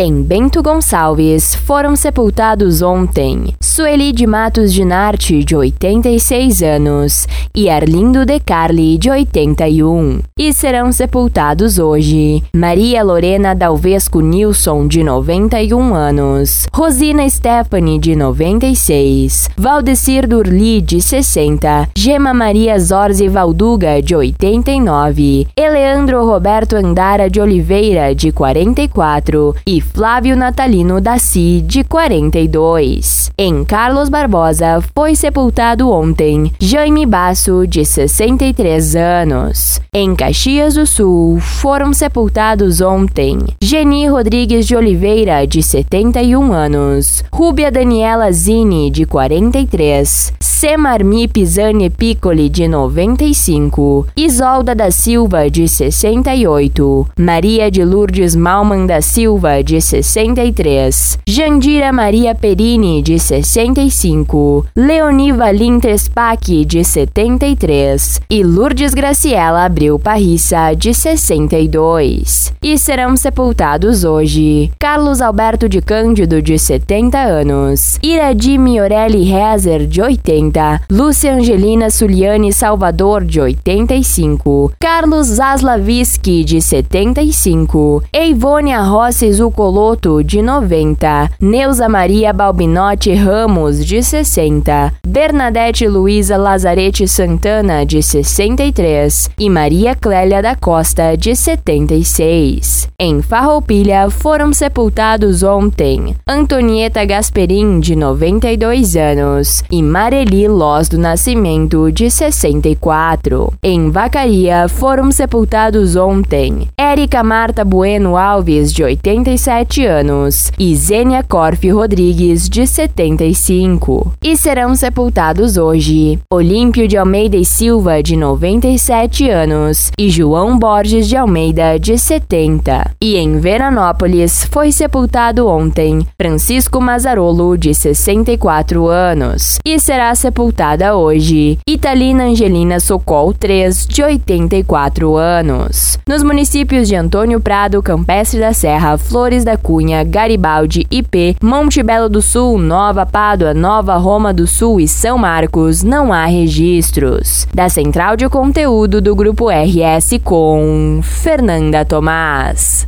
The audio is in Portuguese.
Em Bento Gonçalves foram sepultados ontem Sueli de Matos de Narte, de 86 anos, e Arlindo de Carli, de 81. E serão sepultados hoje Maria Lorena Dalvesco Nilson, de 91 anos, Rosina Stephanie, de 96, Valdecir Durli, de 60, Gema Maria Zorzi Valduga, de 89, Eleandro Roberto Andara de Oliveira, de 44, e Flávio Natalino Daci, de 42. Em Carlos Barbosa foi sepultado ontem Jaime Basso, de 63 anos. Em Caxias do Sul foram sepultados ontem Geni Rodrigues de Oliveira, de 71 anos, Rúbia Daniela Zini, de 43, Semarmi Pisani Piccoli, de 95, Isolda da Silva, de 68, Maria de Lourdes Malman da Silva, de 63, Jandira Maria Perini, de 65, Leoni Valim Trespac, de 73, e Lourdes Graciela Abreu Parrissa, de 62. E serão sepultados hoje Carlos Alberto de Cândido, de 70 anos, Iradi Miorelli Rezer, de 80, 80, Lúcia Angelina Suliane Salvador, de 85, Carlos Zaslaviski, de 75, Eivônia Rossi Zucoloto, de 90, Neuza Maria Balbinotti Ramos, de 60, Bernadette Luiza Lazarete Santana, de 63, e Maria Clélia da Costa, de 76. Em Farroupilha foram sepultados ontem Antonieta Gasperin, de 92 anos, e Mareli Lós do Nascimento, de 64. Em Vacaria foram sepultados ontem Érica Marta Bueno Alves, de 87 anos, e Zênia Corfe Rodrigues, de 75. E serão sepultados hoje Olímpio de Almeida e Silva, de 97 anos, e João Borges de Almeida, de 70. E em Veranópolis foi sepultado ontem Francisco Mazarolo, de 64 anos, e será sepultado sepultada hoje Italina Angelina Socol 3, de 84 anos. Nos municípios de Antônio Prado, Campestre da Serra, Flores da Cunha, Garibaldi, IP, Monte Belo do Sul, Nova Pádua, Nova Roma do Sul e São Marcos, não há registros. Da Central de Conteúdo do Grupo RS com Fernanda Tomás.